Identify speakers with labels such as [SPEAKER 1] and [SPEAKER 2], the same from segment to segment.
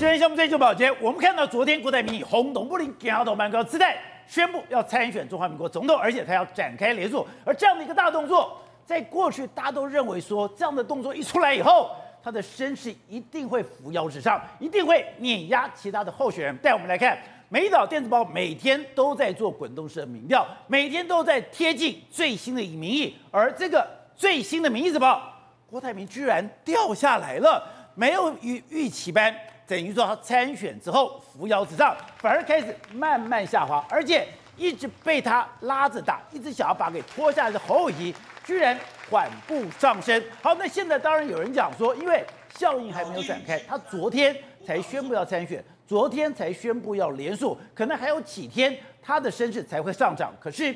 [SPEAKER 1] 今天项目追求保洁，我们看到昨天郭台铭以轰动不灵、高度蛮高姿态宣布要参选中华民国总统，而且他要展开连署。而这样的一个大动作，在过去大家都认为说，这样的动作一出来以后，他的声势一定会扶摇直上，一定会碾压其他的候选人。带我们来看，美岛电子报每天都在做滚动式的民调，每天都在贴近最新的民意，而这个最新的民意怎么？郭台铭居然掉下来了，没有预预期般。等于说他参选之后扶摇直上，反而开始慢慢下滑，而且一直被他拉着打，一直想要把给拖下来的侯友宜，居然缓步上升。好，那现在当然有人讲说，因为效应还没有展开，他昨天才宣布要参选，昨天才宣布要连署，可能还有几天他的声势才会上涨。可是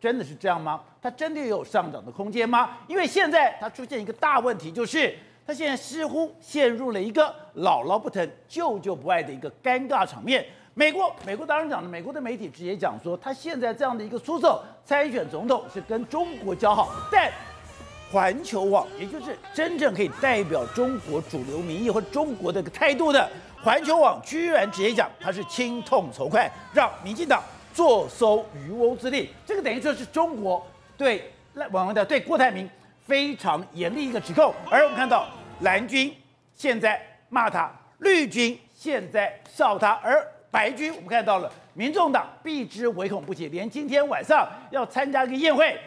[SPEAKER 1] 真的是这样吗？他真的有上涨的空间吗？因为现在他出现一个大问题，就是。他现在似乎陷入了一个姥姥不疼、舅舅不爱的一个尴尬场面。美国，美国当然讲了，美国的媒体直接讲说，他现在这样的一个出手参选总统是跟中国交好，但环球网，也就是真正可以代表中国主流民意或中国的一个态度的环球网，居然直接讲他是亲痛仇快，让民进党坐收渔翁之利。这个等于说是中国对赖网友的对郭台铭。非常严厉一个指控，而我们看到蓝军现在骂他，绿军现在笑他，而白军我们看到了民众党避之唯恐不及，连今天晚上要参加一个宴会，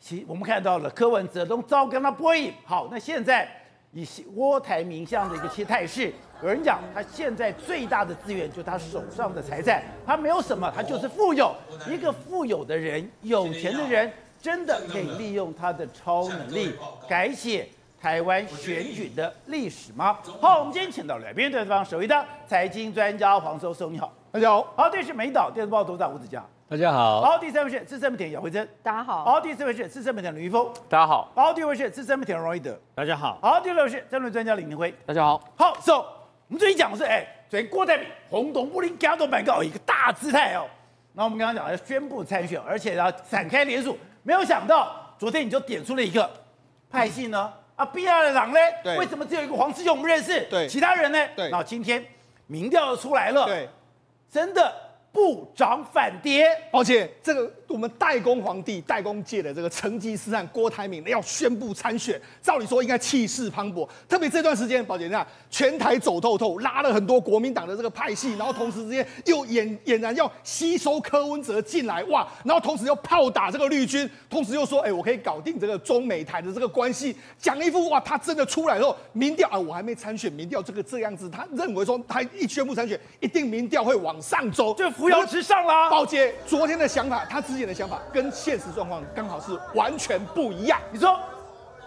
[SPEAKER 1] 其我们看到了柯文哲都遭跟他播影。好，那现在以郭台铭这样的一个其态势，有人讲他现在最大的资源就他手上的财产，他没有什么，他就是富有，一个富有的人，有钱的人。真的可以利用他的超能力改写台湾选举的历史吗？好，我们今天请到两边对方首位的财经专家黄寿松，你好，大家好。好，这是美岛电视报董事长吴子嘉，
[SPEAKER 2] 大家好。
[SPEAKER 1] 好，第三位是资深媒体姚慧珍，
[SPEAKER 3] 大家好。
[SPEAKER 1] 好，第四位是资深媒体吕一峰，
[SPEAKER 2] 大家好。
[SPEAKER 1] 好，第五位是资深媒体荣一德，
[SPEAKER 2] 大家好。
[SPEAKER 1] 好，第六位是政论专家李明辉，
[SPEAKER 2] 大家好。
[SPEAKER 1] 好，So，我们最近讲的是，哎，昨天郭台铭轰动武林，加多板告一个大姿态哦。那我们刚刚讲要宣布参选，而且要展开连署，没有想到。昨天你就点出了一个派系呢？啊，，B 二的党呢？对，为什么只有一个黄师兄我们认识？对，其他人呢？对，然后今天民调出来了，对，真的。不涨反跌，
[SPEAKER 4] 而且这个我们代工皇帝、代工界的这个成吉思汗郭台铭要宣布参选，照理说应该气势磅礴。特别这段时间，宝姐你看全台走透透，拉了很多国民党的这个派系，然后同时之间又俨俨然要吸收柯文哲进来，哇！然后同时又炮打这个绿军，同时又说，哎，我可以搞定这个中美台的这个关系，讲一副哇，他真的出来之后，民调啊，我还没参选，民调这个这样子，他认为说他一宣布参选，一定民调会往上走，
[SPEAKER 1] 就。扶摇直上啦，
[SPEAKER 4] 宝姐昨天的想法，他之前的想法跟现实状况刚好是完全不一样。
[SPEAKER 1] 你说，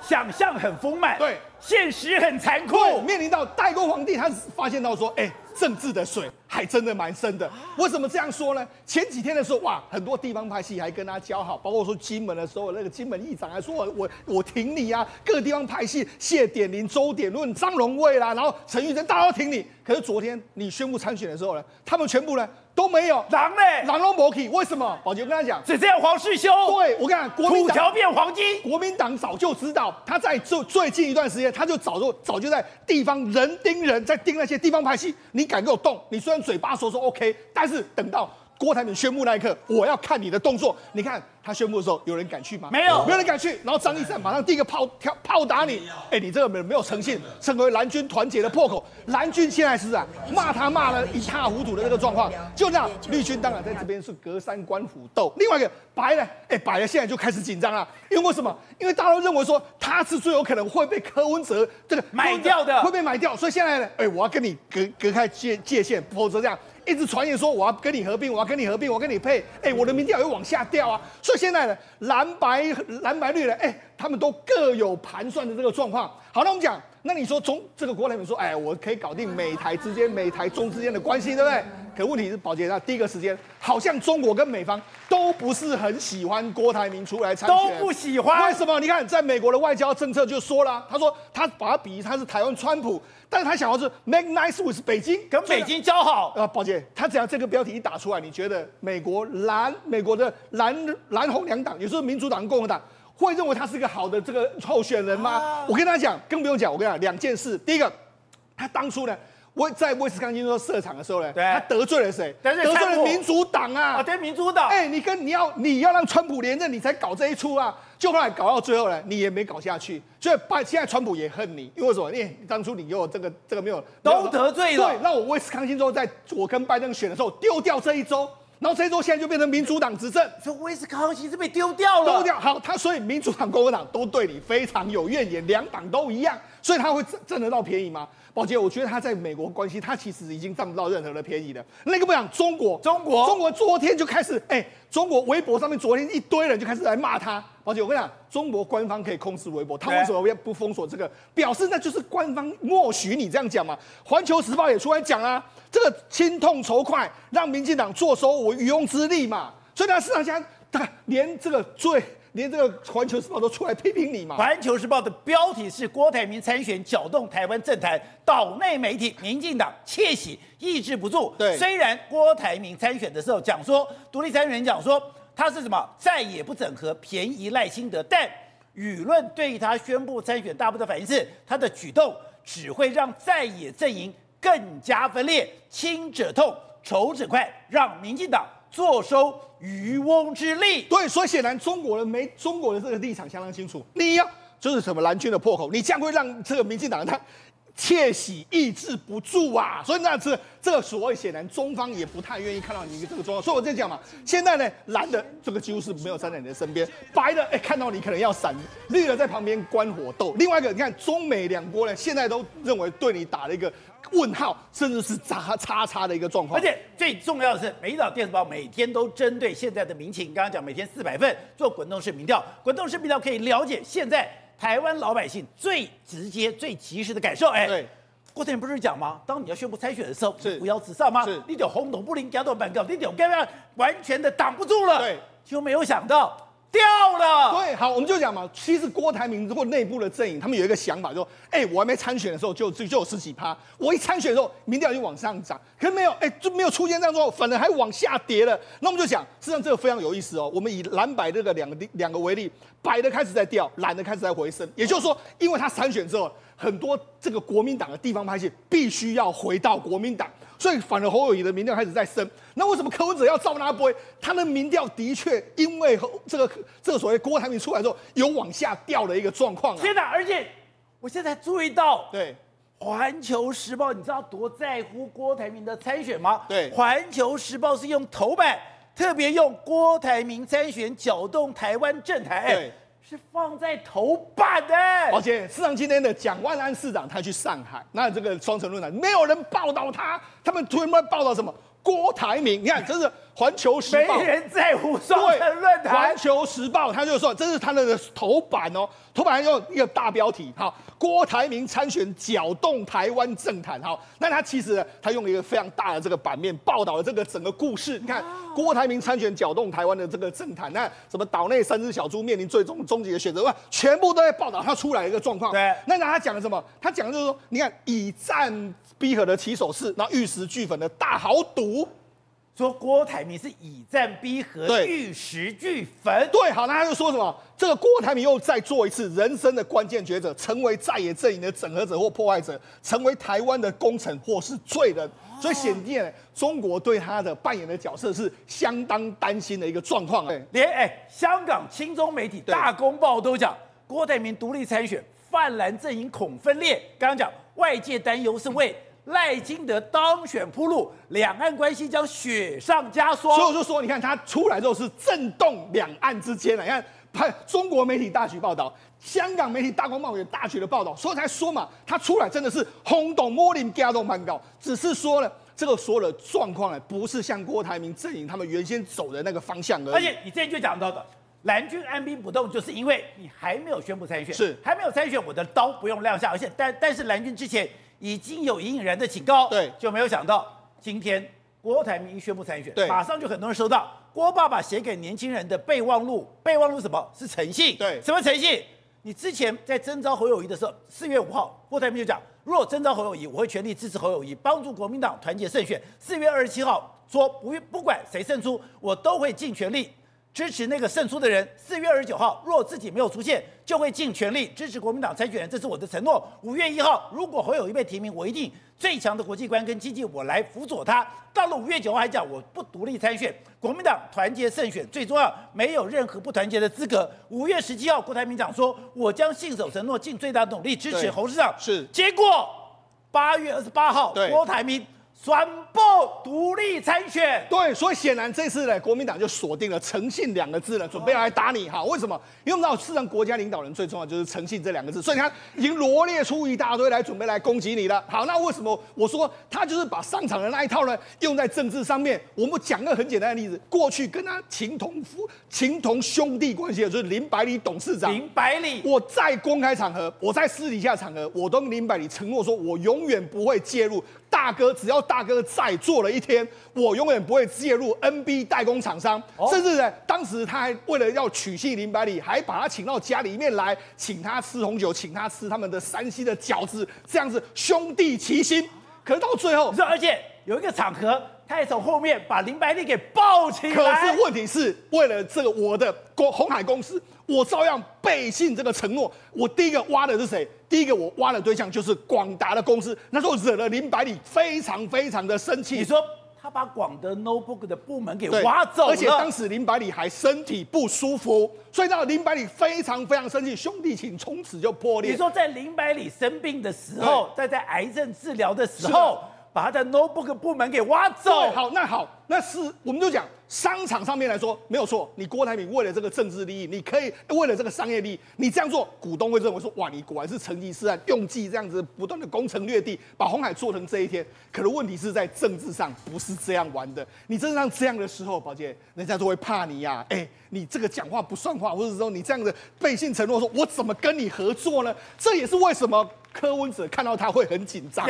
[SPEAKER 1] 想象很丰满，对，现实很残酷。
[SPEAKER 4] 面临到代沟皇帝，他发现到说，哎、欸，政治的水还真的蛮深的。为什么这样说呢？前几天的时候，哇，很多地方派系还跟他交好，包括说金门的时候，那个金门议长还说我我我挺你啊。各个地方派系，谢点林、周点论、张荣卫啦，然后陈玉珍，大家都挺你。可是昨天你宣布参选的时候呢，他们全部呢？都没有狼呢，狼都没去，为什么？宝杰，我跟他讲，
[SPEAKER 1] 只这样黄世修。
[SPEAKER 4] 对，我跟你讲，国
[SPEAKER 1] 土条变黄金。
[SPEAKER 4] 国民党早就知道，他在最最近一段时间，他就早就早就在地方人盯人，在盯那些地方派系。你敢给我动？你虽然嘴巴说说 OK，但是等到郭台铭宣布那一刻，我要看你的动作。你看。他宣布的时候，有人敢去吗？
[SPEAKER 1] 没有，
[SPEAKER 4] 没有人敢去。然后张义善马上第一个炮跳炮打你，哎，你这个没没有诚信，成为蓝军团结的破口。蓝军现在是啊，骂他骂了一塌糊涂的那个状况。就这样，绿军当然在这边是隔山观虎斗。另外一个白的，哎，白的现在就开始紧张了，因为为什么？因为大家都认为说他是最有可能会被柯文哲这个
[SPEAKER 1] 买掉的，
[SPEAKER 4] 会被买掉。所以现在呢，哎，我要跟你隔隔开界界限，否则这样一直传言说我要跟你合并，我要跟你合并，我要跟你配，哎，我的民调又往下掉啊。所以现在呢。蓝白蓝白绿的，哎，他们都各有盘算的这个状况。好，那我们讲，那你说中这个郭台铭说，哎，我可以搞定美台之间、美台中之间的关系，对不对？可问题是，宝杰，那第一个时间，好像中国跟美方都不是很喜欢郭台铭出来参选，
[SPEAKER 1] 都不喜欢。
[SPEAKER 4] 为什么？你看，在美国的外交政策就说了，他说他把他比喻他是台湾川普，但是他想要是 make nice with 北京，
[SPEAKER 1] 跟北京交好。
[SPEAKER 4] 啊，宝杰，他只要这个标题一打出来，你觉得美国蓝美国的蓝蓝红两党，也就是民主党、共和党，会认为他是个好的这个候选人吗？啊、我跟他讲，更不用讲，我跟你讲两件事。第一个，他当初呢。我在威斯康星州设厂的时候呢，他得罪了谁？
[SPEAKER 1] 得罪
[SPEAKER 4] 了民主党啊！
[SPEAKER 1] 啊，对民主党。
[SPEAKER 4] 哎，你跟你要你要让川普连任，你才搞这一出啊！就后来搞到最后呢，你也没搞下去，所以拜现在川普也恨你，因为什么？因为当初你给我这个这个没有
[SPEAKER 1] 都得罪了，
[SPEAKER 4] 对，那我威斯康星州在我跟拜登选的时候丢掉这一州。然后这一周现在就变成民主党执政，
[SPEAKER 1] 说威斯康星是被丢掉了，
[SPEAKER 4] 丢掉。好，他所以民主党、共和党都对你非常有怨言，两党都一样，所以他会挣挣得到便宜吗？宝杰，我觉得他在美国关系，他其实已经占不到任何的便宜了。那个不讲中国，
[SPEAKER 1] 中国，
[SPEAKER 4] 中国昨天就开始，哎，中国微博上面昨天一堆人就开始来骂他。宝杰，我跟你讲，中国官方可以控制微博，他为什么要不封锁这个？表示那就是官方默许你这样讲嘛。环球时报也出来讲啊。这个心痛仇快，让民进党坐收我渔翁之利嘛。所以呢，市场现在连这个最连这个《环球时报》都出来批评你嘛。
[SPEAKER 1] 《环球时报》的标题是郭台铭参选搅动台湾政坛，岛内媒体民进党窃喜抑制不住。
[SPEAKER 4] 对，
[SPEAKER 1] 虽然郭台铭参选的时候讲说，独立参选人讲说他是什么再也不整合便宜赖清德，但舆论对他宣布参选大部的反应是他的举动只会让在野阵营。更加分裂，亲者痛，仇者快，让民进党坐收渔翁之利。
[SPEAKER 4] 对，所以显然中国人没中国的这个立场相当清楚。你要就是什么蓝军的破口，你将会让这个民进党他窃喜抑制不住啊。所以那次这个所谓显然中方也不太愿意看到你这个状况。所以我在讲嘛，现在呢蓝的这个几乎是没有站在你的身边，白的哎看到你可能要闪，绿的在旁边观火斗。另外一个你看中美两国呢现在都认为对你打了一个。问号，甚至是叉叉叉的一个状况。
[SPEAKER 1] 而且最重要的是，美岛电子报每天都针对现在的民情，刚刚讲每天四百份做滚动式民调，滚动式民调可以了解现在台湾老百姓最直接、最及时的感受。哎，
[SPEAKER 4] 对，
[SPEAKER 1] 郭台铭不是讲吗？当你要宣布参选的时候，
[SPEAKER 4] 是
[SPEAKER 1] 不要自上吗？
[SPEAKER 4] 是，
[SPEAKER 1] 你就轰动不灵，加到板告，你就完全的挡不住了。
[SPEAKER 4] 对，
[SPEAKER 1] 就没有想到。掉了，
[SPEAKER 4] 对，好，我们就讲嘛，其实郭台铭或内部的阵营，他们有一个想法，就说，哎，我还没参选的时候就就就有十几趴，我一参选的时候，民调就往上涨，可是没有，哎，就没有出现这样说，反而还往下跌了。那我们就讲，实际上这个非常有意思哦。我们以蓝白这个两个两个为例，白的开始在掉，蓝的开始在回升，也就是说，因为他参选之后，很多这个国民党的地方派系必须要回到国民党。所以反而侯友宜的民调开始在升，那为什么柯文哲要照那波？他的民调的确因为这个这个所谓郭台铭出来之后有往下掉的一个状况啊。
[SPEAKER 1] 天哪！而且我现在注意到，
[SPEAKER 4] 对《
[SPEAKER 1] 环球时报》，你知道多在乎郭台铭的参选吗？
[SPEAKER 4] 对，《
[SPEAKER 1] 环球时报》是用头版特别用郭台铭参选搅动台湾政坛。
[SPEAKER 4] 对。
[SPEAKER 1] 是放在头版的，
[SPEAKER 4] 而且市场今天的蒋万安市长他去上海，那这个双城论坛没有人报道他，他们突然报道什么？郭台铭，你看真是。环球时报，
[SPEAKER 1] 没人在乎双城论坛。
[SPEAKER 4] 环球时报，他就说这是他的头版哦，头版用一个大标题，好，郭台铭参选搅动台湾政坛，好，那他其实他用了一个非常大的这个版面报道了这个整个故事。你看，郭台铭参选搅动台湾的这个政坛，那什么岛内三只小猪面临最终终极的选择，哇，全部都在报道他出来一个状况。
[SPEAKER 1] 对，
[SPEAKER 4] 那他讲了什么？他讲的就是说，你看以战逼和的起手式，然后玉石俱焚的大豪赌。
[SPEAKER 1] 说郭台铭是以战逼和，玉石俱焚。
[SPEAKER 4] 对，好，那他就说什么？这个郭台铭又再做一次人生的关键抉择，成为在野阵营的整合者或破坏者，成为台湾的功臣或是罪人。哦、所以显见，中国对他的扮演的角色是相当担心的一个状况啊。对，
[SPEAKER 1] 连哎，香港亲中媒体《大公报》都讲郭台铭独立参选，泛蓝阵营恐分裂。刚刚讲外界担忧是为。赖金德当选铺路，两岸关系将雪上加霜。
[SPEAKER 4] 所以我就说，你看他出来之后是震动两岸之间了。你看，派中国媒体大举报道，香港媒体大公报也大举的报道，所以才说嘛，他出来真的是轰动摩林加动蛮高。只是说呢，这个所有的状况呢，不是像郭台铭阵营他们原先走的那个方向而已。
[SPEAKER 1] 而且你之前就讲到的，蓝军按兵不动，就是因为你还没有宣布参选，
[SPEAKER 4] 是
[SPEAKER 1] 还没有参选，我的刀不用亮相。而且，但但是蓝军之前。已经有隐隐然的警告，
[SPEAKER 4] 对，
[SPEAKER 1] 就没有想到今天郭台铭宣布参选，
[SPEAKER 4] 对，
[SPEAKER 1] 马上就很多人收到郭爸爸写给年轻人的备忘录。备忘录什么？是诚信，
[SPEAKER 4] 对，
[SPEAKER 1] 什么诚信？你之前在征召侯友谊的时候，四月五号，郭台铭就讲，如果征召侯友谊，我会全力支持侯友谊，帮助国民党团结胜选。四月二十七号说，不不管谁胜出，我都会尽全力。支持那个胜出的人。四月二十九号，若自己没有出现，就会尽全力支持国民党参选人，这是我的承诺。五月一号，如果侯友谊被提名，我一定最强的国际观跟经济，我来辅佐他。到了五月九号，还讲我不独立参选，国民党团结胜选最重要，没有任何不团结的资格。五月十七号，郭台铭讲说，我将信守承诺，尽最大努力支持侯市长。
[SPEAKER 4] 是，
[SPEAKER 1] 结果八月二十八号，郭台铭。宣布独立参选，
[SPEAKER 4] 对，所以显然这次呢，国民党就锁定了诚信两个字了，准备来打你哈。为什么？因为我们知道，事实上国家领导人最重要就是诚信这两个字，所以你看已经罗列出一大堆来准备来攻击你了。好，那为什么我说他就是把上场的那一套呢用在政治上面？我们讲个很简单的例子，过去跟他情同夫、情同兄弟关系的就是林百里董事长。
[SPEAKER 1] 林百里，
[SPEAKER 4] 我在公开场合，我在私底下场合，我都跟林百里承诺说，我永远不会介入。大哥，只要大哥在做了一天，我永远不会介入 NB 代工厂商。哦、甚至呢，当时他还为了要取信林百里，还把他请到家里面来，请他吃红酒，请他吃他们的山西的饺子，这样子兄弟齐心。可是到最后，
[SPEAKER 1] 而且有一个场合，他也从后面把林百里给抱起来。
[SPEAKER 4] 可是问题是，为了这个我的公红海公司，我照样背信这个承诺。我第一个挖的是谁？第一个我挖的对象就是广达的公司，那时候惹了林百里非常非常的生气。
[SPEAKER 1] 你说他把广德 notebook 的部门给挖走了，
[SPEAKER 4] 而且当时林百里还身体不舒服，所以让林百里非常非常生气，兄弟情从此就破裂。
[SPEAKER 1] 你说在林百里生病的时候，在在癌症治疗的时候，把他的 notebook 部门给挖走。
[SPEAKER 4] 好，那好，那是我们就讲。商场上面来说没有错，你郭台铭为了这个政治利益，你可以为了这个商业利益，你这样做，股东会认为说，哇，你果然是成吉思汗，用计这样子不断的攻城略地，把红海做成这一天。可是问题是在政治上不是这样玩的，你真的让这样的时候，宝姐，人家就会怕你呀、啊。哎，你这个讲话不算话，或者说你这样子背信承诺，说我怎么跟你合作呢？这也是为什么。柯文哲看到他会很
[SPEAKER 1] 紧张。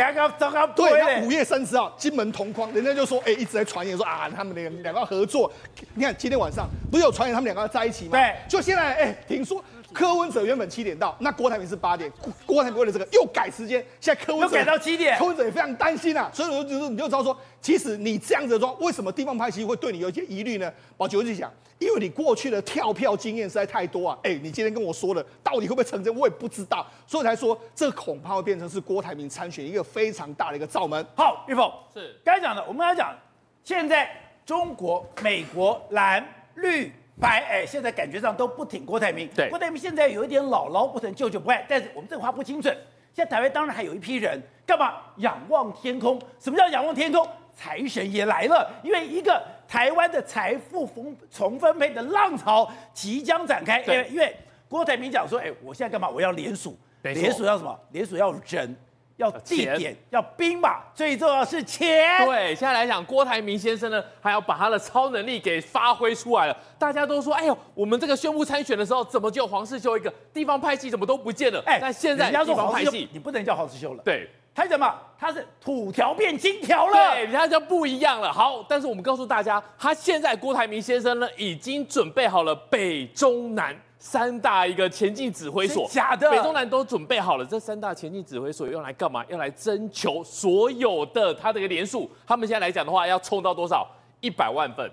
[SPEAKER 4] 对，那五月三十号，金门同框，人家就说，哎，一直在传言说啊，他们两两个合作。你看今天晚上不是有传言他们两个要在一起吗？
[SPEAKER 1] 对，
[SPEAKER 4] 就现在，哎，听说柯文哲原本七点到，那郭台铭是八点，郭台铭为了这个又改时间，现在柯文哲
[SPEAKER 1] 又改到七点，
[SPEAKER 4] 柯文哲也非常担心啊。所以我就是你就知道说，其实你这样子说，为什么地方派系会对你有一些疑虑呢？宝杰就讲。因为你过去的跳票经验实在太多啊！哎，你今天跟我说的，到底会不会成真，我也不知道，所以才说这恐怕会变成是郭台铭参选一个非常大的一个罩门。
[SPEAKER 1] 好，玉凤是刚才讲的，我们刚才讲，现在中国、美国蓝绿白，哎，现在感觉上都不挺郭台铭。
[SPEAKER 4] 对，
[SPEAKER 1] 郭台铭现在有一点姥姥不疼，舅舅不爱，但是我们这个话不精准。现在台湾当然还有一批人，干嘛仰望天空？什么叫仰望天空？财神也来了，因为一个。台湾的财富分重分配的浪潮即将展开，因为因为郭台铭讲说，哎，我现在干嘛？我要联署，联署要什么？联署要人，要地点，要兵马，最重要是钱。
[SPEAKER 2] 对，现在来讲，郭台铭先生呢，还要把他的超能力给发挥出来了。大家都说，哎呦，我们这个宣布参选的时候，怎么就黄世修一个地方派系怎么都不见了？哎，但现在地方派系，
[SPEAKER 1] 你不能叫黄世修了。
[SPEAKER 2] 对。
[SPEAKER 1] 他什么？他是土条变金条了，
[SPEAKER 2] 对，他就不一样了。好，但是我们告诉大家，他现在郭台铭先生呢，已经准备好了北中南三大一个前进指挥所，
[SPEAKER 1] 假的，
[SPEAKER 2] 北中南都准备好了。这三大前进指挥所用来干嘛？要来征求所有的他的一个连署。他们现在来讲的话，要冲到多少？一百万份。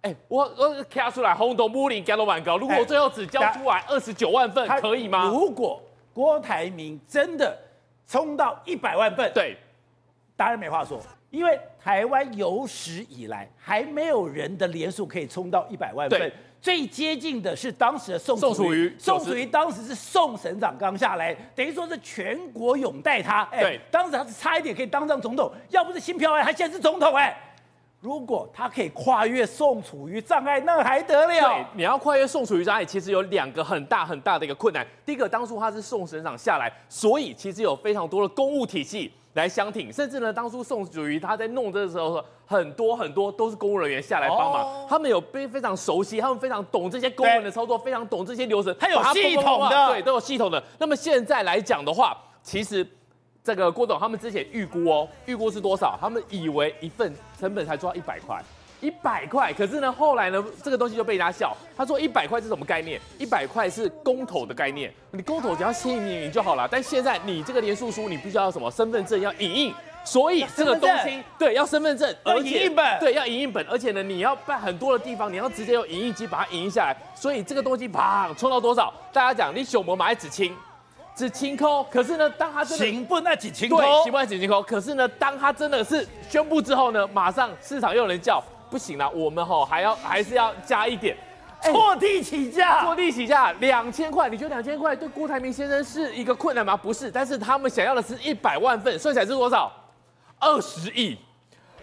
[SPEAKER 2] 哎，我我卡出来，轰动木林加罗蛮高。如果我最后只交出来二十九万份，可以吗？
[SPEAKER 1] 如果郭台铭真的。冲到一百万份，
[SPEAKER 2] 对，
[SPEAKER 1] 当然没话说，因为台湾有史以来还没有人的连数可以冲到一百万份，对最接近的是当时的宋
[SPEAKER 2] 宋楚瑜，
[SPEAKER 1] 宋楚瑜当时是宋省长刚下来，等于说是全国拥戴他，哎，对当时他是差一点可以当上总统，要不是新票案，他现在是总统，哎。如果他可以跨越宋楚瑜障碍，那还得了？
[SPEAKER 2] 对，你要跨越宋楚瑜障碍，其实有两个很大很大的一个困难。第一个，当初他是宋省长下来，所以其实有非常多的公务体系来相挺，甚至呢，当初宋祖瑜他在弄这个时候，很多很多都是公务人员下来帮忙，哦、他们有非非常熟悉，他们非常懂这些公文的操作，非常懂这些流程，
[SPEAKER 1] 他有系统的，
[SPEAKER 2] 对，都有系统的。那么现在来讲的话，其实。这个郭董他们之前预估哦，预估是多少？他们以为一份成本才抓一百块，一百块。可是呢，后来呢，这个东西就被人家笑。他说一百块是什么概念？一百块是公投的概念。你公投只要签名就好了。但现在你这个连署书，你必须要什么身份证要影印，所以这个东西对要身份证，
[SPEAKER 1] 要影印本，
[SPEAKER 2] 对要影印本，而且呢你要办很多的地方，你要直接用影印机把它影印下来，所以这个东西啪冲到多少？大家讲你小模买纸清，纸清抠，可是呢当他真的
[SPEAKER 1] 行不那几清
[SPEAKER 2] 对，行不那几清抠，可是呢当他真的是宣布之后呢，马上市场又有人叫不行了，我们吼还要还是要加一点。
[SPEAKER 1] 坐地起价，
[SPEAKER 2] 坐地起价两千块，你觉得两千块对郭台铭先生是一个困难吗？不是，但是他们想要的是一百万份，算起来是多少？二十亿。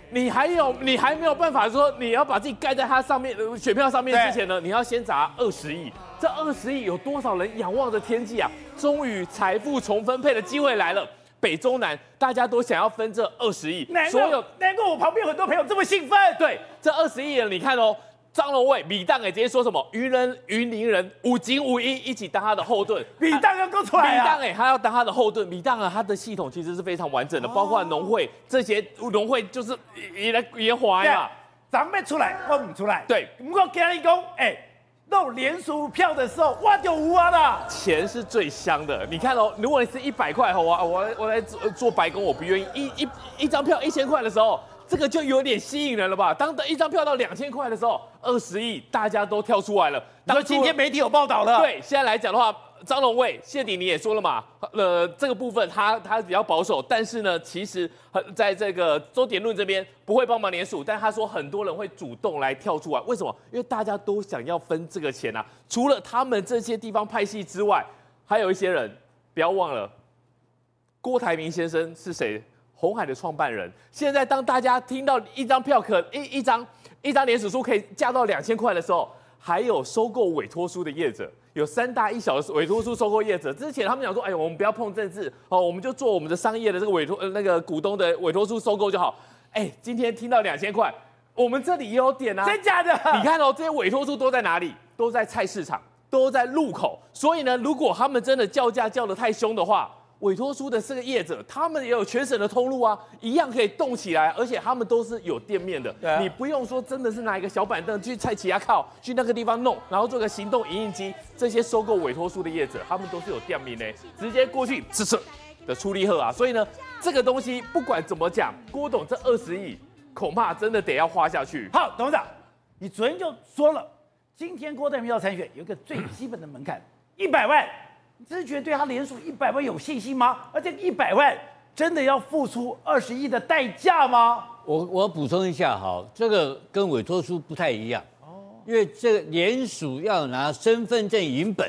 [SPEAKER 2] 你还有，你还没有办法说你要把自己盖在他上面选票上面之前呢，你要先砸二十亿。这二十亿有多少人仰望着天际啊？终于财富重分配的机会来了，北中南大家都想要分这二十亿。
[SPEAKER 1] 所有难怪我旁边有很多朋友这么兴奋。
[SPEAKER 2] 对，这二十亿你看哦。张荣味、米当也直接说什么？云人、云林人五金五一一起当他的后盾。
[SPEAKER 1] 米当要够出来啊！
[SPEAKER 2] 米当哎，他要当他的后盾。米当啊，他的系统其实是非常完整的，包括农会这些农会就是也来也滑呀。
[SPEAKER 1] 咱们出来，我不出来。
[SPEAKER 2] 对，
[SPEAKER 1] 不过跟你讲，哎，弄连署票的时候，哇就无啊啦。
[SPEAKER 2] 钱是最香的，你看哦，如果你是一百块，我我我来做做白工，我不愿意。一一一张票一千块的时候。这个就有点吸引人了吧？当一张票到两千块的时候，二十亿大家都跳出来了。
[SPEAKER 1] 然后今天媒体有报道了。
[SPEAKER 2] 对，现在来讲的话，张荣味、谢鼎你也说了嘛，呃，这个部分他他比较保守，但是呢，其实在这个周典论这边不会帮忙连署，但他说很多人会主动来跳出来，为什么？因为大家都想要分这个钱啊。除了他们这些地方派系之外，还有一些人，不要忘了，郭台铭先生是谁？红海的创办人，现在当大家听到一张票可一一张一张连署书可以价到两千块的时候，还有收购委托书的业者，有三大一小的委托书收购业者。之前他们讲说，哎，我们不要碰政治哦，我们就做我们的商业的这个委托呃那个股东的委托书收购就好。哎，今天听到两千块，我们这里也有点啊，
[SPEAKER 1] 真假的？
[SPEAKER 2] 你看哦，这些委托书都在哪里？都在菜市场，都在路口。所以呢，如果他们真的叫价叫得太凶的话，委托书的这个业者，他们也有全省的通路啊，一样可以动起来，而且他们都是有店面的。啊、你不用说，真的是拿一个小板凳去菜市仔靠，去那个地方弄，然后做个行动影印机。这些收购委托书的业者，他们都是有店面的，直接过去呲呲的出力贺啊。所以呢，这个东西不管怎么讲，郭董这二十亿恐怕真的得要花下去。
[SPEAKER 1] 好，董事长，你昨天就说了，今天郭台铭要参选，有一个最基本的门槛，一百万。你真是觉得对他连署一百万有信心吗？而且一百万真的要付出二十亿的代价吗？
[SPEAKER 3] 我我补充一下哈，这个跟委托书不太一样哦，因为这个连署要拿身份证影本，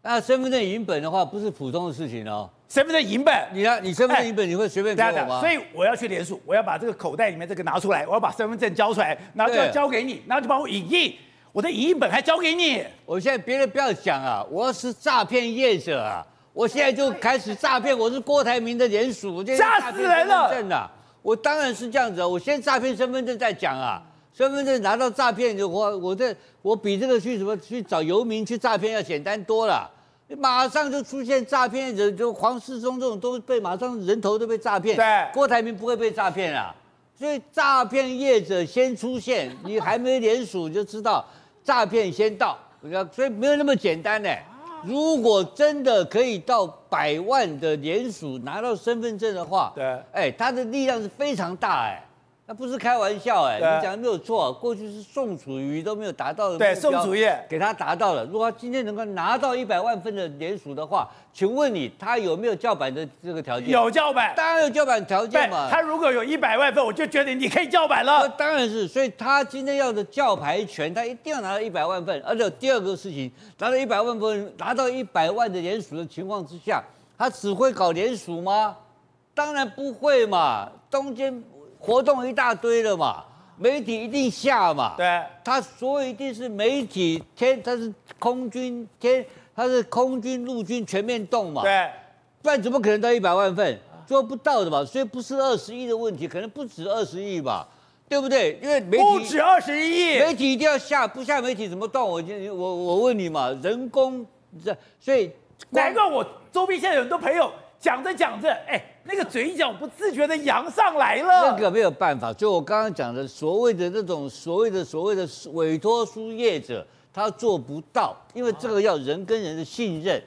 [SPEAKER 3] 那身份证影本的话不是普通的事情哦。
[SPEAKER 1] 身份证影本，
[SPEAKER 3] 你呢？你身份证影本你会随便给我吗？
[SPEAKER 1] 所以我要去联署，我要把这个口袋里面这个拿出来，我要把身份证交出来，然后就要交给你，然后就帮我影印。我的影印本还交给你。
[SPEAKER 3] 我现在别人不要讲啊，我是诈骗业者啊，我现在就开始诈骗。我是郭台铭的联署，
[SPEAKER 1] 吓死人了。
[SPEAKER 3] 我当然是这样子啊，我先诈骗身份证再讲啊。身份证拿到诈骗，我我这我比这个去什么去找游民去诈骗要简单多了。马上就出现诈骗者，就黄世忠这种都被马上人头都被诈骗。
[SPEAKER 1] 对，
[SPEAKER 3] 郭台铭不会被诈骗啊。所以诈骗业者先出现，你还没联署就知道。诈骗先到，所以没有那么简单呢。如果真的可以到百万的联署拿到身份证的话，
[SPEAKER 1] 对，
[SPEAKER 3] 哎，他的力量是非常大哎。那不是开玩笑哎，你讲的没有错。过去是宋楚瑜都没有达到的，
[SPEAKER 1] 对，宋楚瑜
[SPEAKER 3] 给他达到了。如果他今天能够拿到一百万份的联署的话，请问你他有没有叫板的这个条件？
[SPEAKER 1] 有叫板，
[SPEAKER 3] 当然有叫板条件嘛。
[SPEAKER 1] 他如果有一百万份，我就觉得你可以叫板了。
[SPEAKER 3] 当然是，所以他今天要的叫牌权，他一定要拿到一百万份。而且第二个事情，拿到一百万份，拿到一百万的联署的情况之下，他只会搞联署吗？当然不会嘛，中间。活动一大堆了嘛，媒体一定下嘛，
[SPEAKER 1] 对，
[SPEAKER 3] 他所以一定是媒体天，他是空军天，他是空军陆军全面动嘛，
[SPEAKER 1] 对，
[SPEAKER 3] 不然怎么可能到一百万份？做不到的嘛，所以不是二十亿的问题，可能不止二十亿吧，对不对？因为媒体
[SPEAKER 1] 不止二十亿，
[SPEAKER 3] 媒体一定要下，不下媒体怎么动？我我我问你嘛，人工这，所以
[SPEAKER 1] 难怪我周边现在有很多朋友。讲着讲着，哎，那个嘴角不自觉的扬上来了。
[SPEAKER 3] 那个没有办法，就我刚刚讲的，所谓的那种所谓的所谓的委托书业者，他做不到，因为这个要人跟人的信任。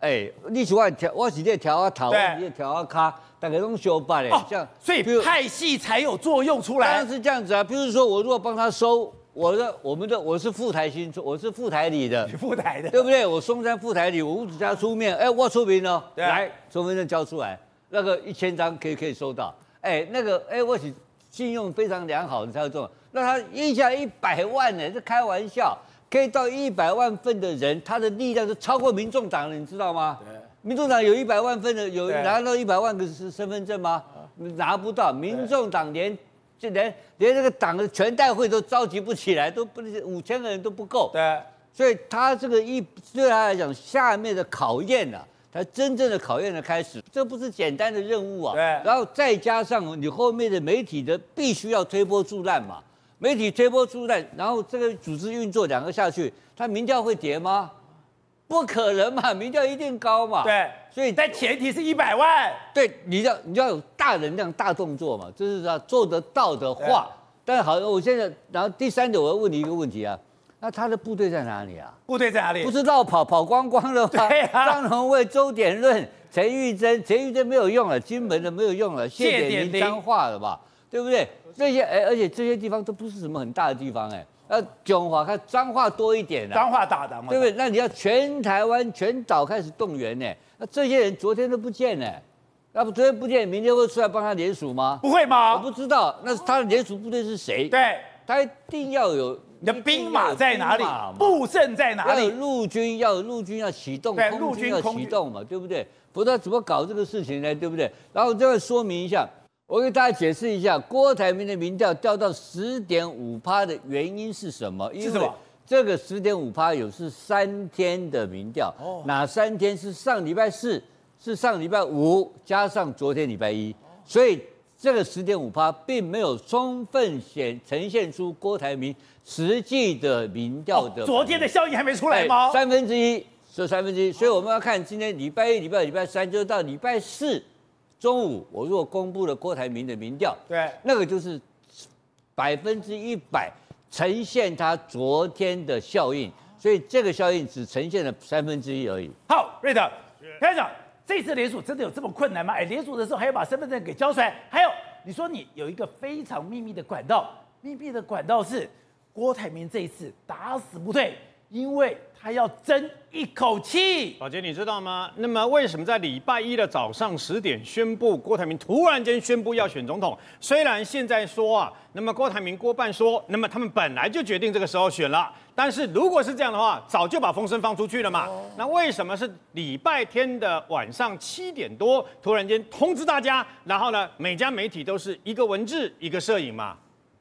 [SPEAKER 3] 哎，你喜欢调，我是在调啊头，我是在调啊卡，大概拢相反的。哦，
[SPEAKER 1] 这样，所以派系才有作用出来。
[SPEAKER 3] 当然是这样子啊，比如说我如果帮他收我的，我们的我是富台新，我是富台里的，
[SPEAKER 1] 富台的，
[SPEAKER 3] 对不对？我松山富台里，我吴子家出面，哎，我出名了，来，身份证交出来，那个一千张可以可以收到。哎，那个哎，我是信用非常良好你才有这种。那他印下一百万呢？这开玩笑，可以到一百万份的人，他的力量是超过民众党了，你知道吗？对。民众党有一百万份的，有拿到一百万个是身份证吗？拿不到。民众党连就连连这个党的全代会都召集不起来，都不五千个人都不够。
[SPEAKER 1] 对。
[SPEAKER 3] 所以他这个一对他来讲，下面的考验呢、啊，他真正的考验的开始，这不是简单的任务啊。对。然后再加上你后面的媒体的必须要推波助澜嘛。媒体推波助澜，然后这个组织运作两个下去，他民调会跌吗？不可能嘛，民调一定高嘛。
[SPEAKER 1] 对，所以但前提是一百万。
[SPEAKER 3] 对，你要你要有大能量、大动作嘛，就是要做得到的话。但是好，我现在然后第三点，我要问你一个问题啊，那他的部队在哪里啊？
[SPEAKER 1] 部队在哪里？
[SPEAKER 3] 不知道跑跑光光了吗？
[SPEAKER 1] 对啊。
[SPEAKER 3] 张荣卫、周典论、陈玉珍、陈玉珍没有用了，金门的没有用了，谢点名脏话了吧？对不对？这些哎，而且这些地方都不是什么很大的地方哎，那讲话看脏话多一点的，
[SPEAKER 1] 脏话大的嘛，
[SPEAKER 3] 对不对？那你要全台湾全岛开始动员呢？那这些人昨天都不见呢，那不昨天不见，明天会出来帮他联署吗？
[SPEAKER 1] 不会吗？
[SPEAKER 3] 我不知道，那他的联署部队是谁？
[SPEAKER 1] 对，
[SPEAKER 3] 他一定要有
[SPEAKER 1] 你的兵马在哪里？布阵在哪
[SPEAKER 3] 里？陆军，要有陆军要启动，对，空军要启动嘛，对不对？不知道怎么搞这个事情呢？对不对？然后再说明一下。我给大家解释一下，郭台铭的民调掉到十点五趴的原因是什么？因为这个十点五趴有是三天的民调，哪三天？是上礼拜四，是上礼拜五，加上昨天礼拜一，所以这个十点五趴并没有充分显呈现出郭台铭实际的民调的。
[SPEAKER 1] 昨天的效应还没出来吗？
[SPEAKER 3] 三分之一是三分之一，所以我们要看今天礼拜一、礼拜二、礼拜三，就是到礼拜四。中午我如果公布了郭台铭的民调，
[SPEAKER 1] 对，
[SPEAKER 3] 那个就是百分之一百呈现它昨天的效应，所以这个效应只呈现了三分之一而已。
[SPEAKER 1] 好，瑞德，开始，这次联署真的有这么困难吗？哎，联署的时候还要把身份证给交出来，还有你说你有一个非常秘密的管道，秘密的管道是郭台铭这一次打死不退。因为他要争一口气，
[SPEAKER 5] 宝杰，你知道吗？那么为什么在礼拜一的早上十点宣布郭台铭突然间宣布要选总统？虽然现在说啊，那么郭台铭郭半说，那么他们本来就决定这个时候选了。但是如果是这样的话，早就把风声放出去了嘛。那为什么是礼拜天的晚上七点多突然间通知大家？然后呢，每家媒体都是一个文字一个摄影嘛？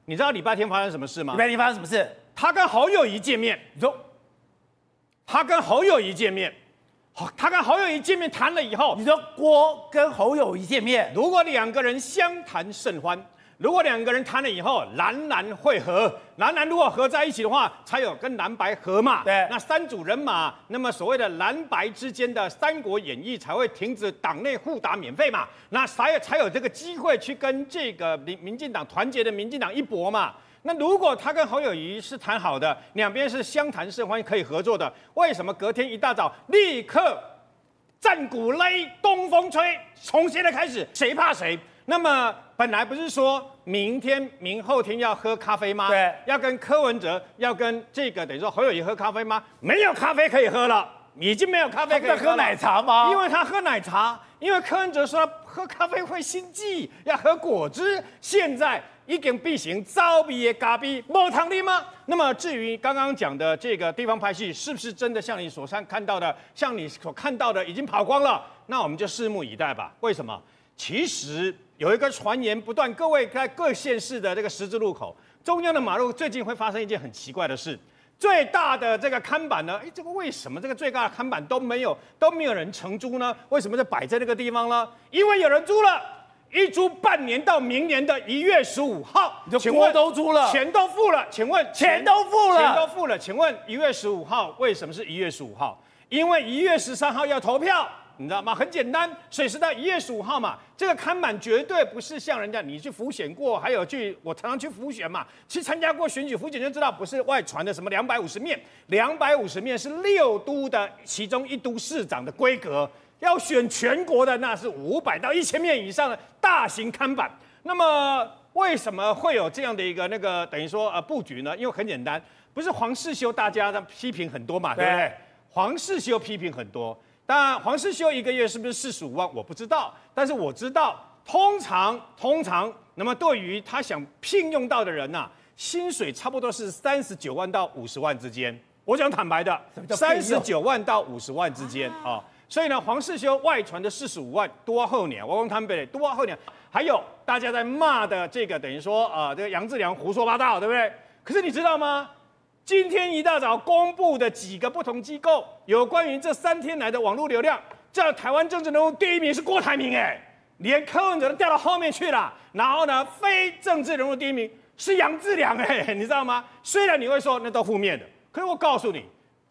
[SPEAKER 5] 你知道礼拜天发生什么事吗？
[SPEAKER 1] 礼拜天发生什么事？
[SPEAKER 5] 他跟好友一见面，你说。他跟侯友宜见面，好，他跟侯友宜见面谈了以后，
[SPEAKER 1] 你说郭跟侯友宜见面，
[SPEAKER 5] 如果两个人相谈甚欢，如果两个人谈了以后，蓝蓝会合，蓝蓝如果合在一起的话，才有跟蓝白合嘛。
[SPEAKER 1] 对，
[SPEAKER 5] 那三组人马，那么所谓的蓝白之间的《三国演义》才会停止党内互打免费嘛，那才有才有这个机会去跟这个民民进党团结的民进党一搏嘛。那如果他跟侯友谊是谈好的，两边是相谈甚欢，可以合作的，为什么隔天一大早立刻战鼓擂，东风吹，从现在开始谁怕谁？那么本来不是说明天、明后天要喝咖啡吗？
[SPEAKER 1] 对，
[SPEAKER 5] 要跟柯文哲，要跟这个等于说侯友谊喝咖啡吗？没有咖啡可以喝了，已经没有咖啡可以喝了。
[SPEAKER 1] 喝奶茶吗？
[SPEAKER 5] 因为他喝奶茶，因为柯文哲说喝咖啡会心悸，要喝果汁。现在。已经变成招比的咖啡，没糖的吗？那么至于刚刚讲的这个地方拍戏，是不是真的像你所看看到的，像你所看到的已经跑光了？那我们就拭目以待吧。为什么？其实有一个传言不断，各位在各县市的这个十字路口，中央的马路最近会发生一件很奇怪的事，最大的这个看板呢？哎，这个为什么这个最大的看板都没有都没有人承租呢？为什么就摆在那个地方呢？因为有人租了。一租半年到明年的一月十五号，
[SPEAKER 1] 你就锅都租了，
[SPEAKER 5] 钱都付了，请问
[SPEAKER 1] 钱都付了，
[SPEAKER 5] 钱都付了，请问一月十五号为什么是一月十五号？因为一月十三号要投票，你知道吗？很简单，所以是到一月十五号嘛，这个看板绝对不是像人家你去浮选过，还有去我常常去浮选嘛，去参加过选举浮选就知道，不是外传的什么两百五十面，两百五十面是六都的其中一都市长的规格，要选全国的那是五百到一千面以上的大型看板。那么为什么会有这样的一个那个等于说呃布局呢？因为很简单，不是黄世修大家的批评很多嘛，对不对？黄世修批评很多。当然，黄世修一个月是不是四十五万？我不知道，但是我知道，通常通常，那么对于他想聘用到的人呐、啊，薪水差不多是三十九万到五十万之间。我讲坦白的，三十九万到五十万之间啊。所以呢，黄世修外传的四十五万多后年，我问他们多后年，还有大家在骂的这个，等于说啊、呃，这个杨志良胡说八道，对不对？可是你知道吗？今天一大早公布的几个不同机构有关于这三天来的网络流量，叫台湾政治人物第一名是郭台铭，哎，连柯文哲都掉到后面去了。然后呢，非政治人物第一名是杨志良，哎，你知道吗？虽然你会说那都负面的，可是我告诉你。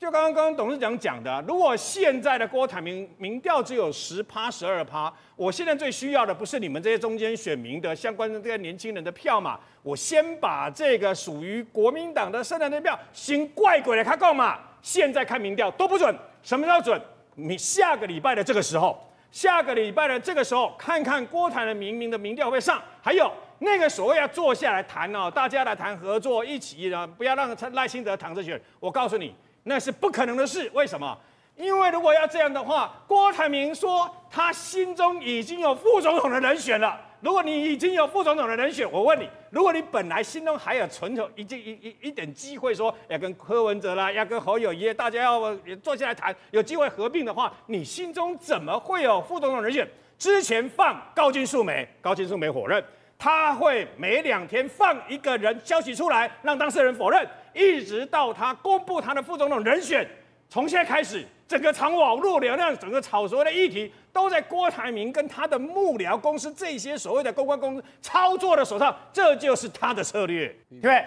[SPEAKER 5] 就刚刚刚刚董事长讲的，如果现在的郭台铭民调只有十趴十二趴，我现在最需要的不是你们这些中间选民的相关的这些年轻人的票嘛，我先把这个属于国民党的圣诞的票先怪鬼来开告嘛。现在看民调都不准，什么叫准？你下个礼拜的这个时候，下个礼拜的这个时候，看看郭台铭明明的民调会上，还有那个所谓要坐下来谈哦，大家来谈合作，一起的，不要让赖清德躺着选。我告诉你。那是不可能的事，为什么？因为如果要这样的话，郭台铭说他心中已经有副总统的人选了。如果你已经有副总统的人选，我问你，如果你本来心中还有存有一一一一点机会，说要跟柯文哲啦，要跟侯友宜，大家要坐下来谈，有机会合并的话，你心中怎么会有副总统人选？之前放高金素梅，高金素梅否认，他会每两天放一个人消息出来，让当事人否认。一直到他公布他的副总统人选，从现在开始，整个场网络流量，整个炒所谓的议题，都在郭台铭跟他的幕僚公司这些所谓的公关公司操作的手上，这就是他的策略，
[SPEAKER 1] 对不对？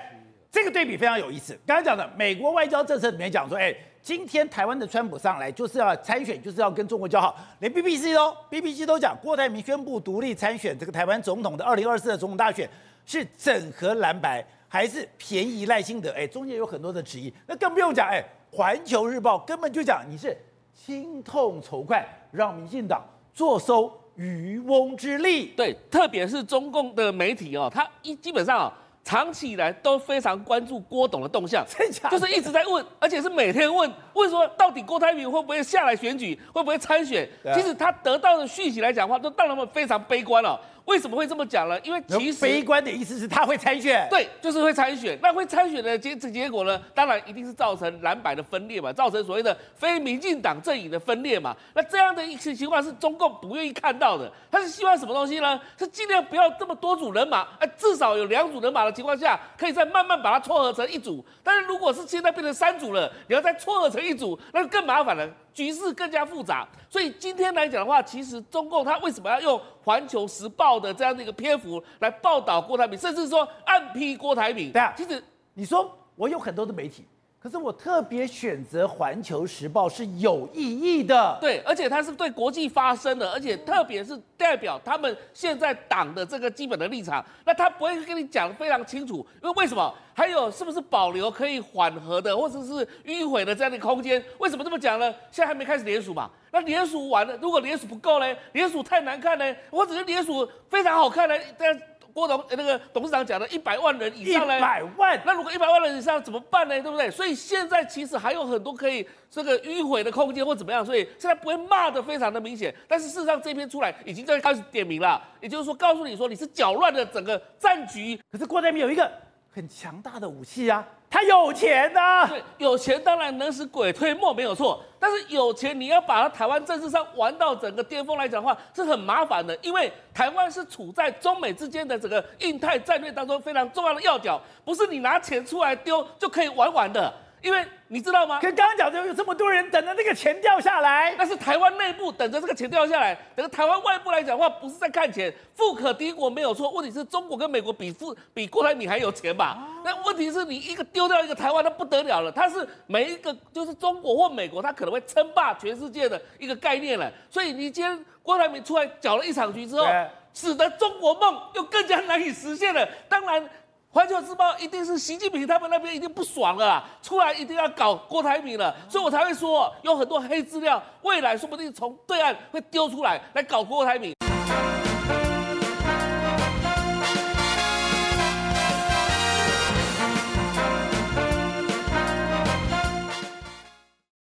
[SPEAKER 1] 这个对比非常有意思。刚才讲的美国外交政策里面讲说，哎，今天台湾的川普上来就是要参选，就是要跟中国交好，连 BBC 都 BBC 都讲，郭台铭宣布独立参选这个台湾总统的二零二四的总统大选，是整合蓝白。还是便宜赖清德，哎，中间有很多的质疑，那更不用讲，哎，《环球日报》根本就讲你是亲痛仇快，让民进党坐收渔翁之利。
[SPEAKER 6] 对，特别是中共的媒体哦，他一基本上、哦，长期以来都非常关注郭董的动向，就是一直在问，而且是每天问，问说到底郭台铭会不会下来选举，会不会参选？其实他得到的讯息来讲的话，都让他们非常悲观了、哦。为什么会这么讲呢？因为其实
[SPEAKER 1] 悲观的意思是他会参选，
[SPEAKER 6] 对，就是会参选。那会参选的结结果呢？当然一定是造成蓝白的分裂嘛，造成所谓的非民进党阵营的分裂嘛。那这样的一些情况是中共不愿意看到的。他是希望什么东西呢？是尽量不要这么多组人马，哎，至少有两组人马的情况下，可以再慢慢把它撮合成一组。但是如果是现在变成三组了，你要再撮合成一组，那就更麻烦了。局势更加复杂，所以今天来讲的话，其实中共他为什么要用《环球时报》的这样的一个篇幅来报道郭台铭，甚至说暗批郭台铭？
[SPEAKER 1] 对啊，其实你说我有很多的媒体。可是我特别选择《环球时报》是有意义的，
[SPEAKER 6] 对，而且它是对国际发声的，而且特别是代表他们现在党的这个基本的立场。那他不会跟你讲的非常清楚，因为为什么？还有是不是保留可以缓和的，或者是迂回的这样的空间？为什么这么讲呢？现在还没开始联署嘛？那联署完了，如果联署不够呢？联署太难看呢？或者是联署非常好看呢？这样。郭董那个董事长讲的一百万人以上呢？
[SPEAKER 1] 一百万，
[SPEAKER 6] 那如果一百万人以上怎么办呢？对不对？所以现在其实还有很多可以这个迂回的空间或怎么样，所以现在不会骂得非常的明显。但是事实上这篇出来已经在开始点名了，也就是说告诉你说你是搅乱了整个战局。
[SPEAKER 1] 可是郭台铭有一个很强大的武器啊。他有钱呐、
[SPEAKER 6] 对，有钱当然能使鬼推磨，没有错。但是有钱，你要把它台湾政治上玩到整个巅峰来讲的话，是很麻烦的。因为台湾是处在中美之间的整个印太战略当中非常重要的要角，不是你拿钱出来丢就可以玩完的。因为你知道吗？
[SPEAKER 1] 可刚刚讲的有这么多人等着那个钱掉下来，
[SPEAKER 6] 那是台湾内部等着这个钱掉下来，等着台湾外部来讲的话，不是在看钱，富可敌国没有错。问题是中国跟美国比富比郭台铭还有钱吧？那问题是你一个丢掉一个台湾，那不得了了。它是每一个就是中国或美国，它可能会称霸全世界的一个概念了。所以你今天郭台铭出来搅了一场局之后，使得中国梦又更加难以实现了。当然。环球时报一定是习近平他们那边一定不爽了，出来一定要搞郭台铭了，所以我才会说有很多黑资料，未来说不定从对岸会丢出来来搞郭台铭。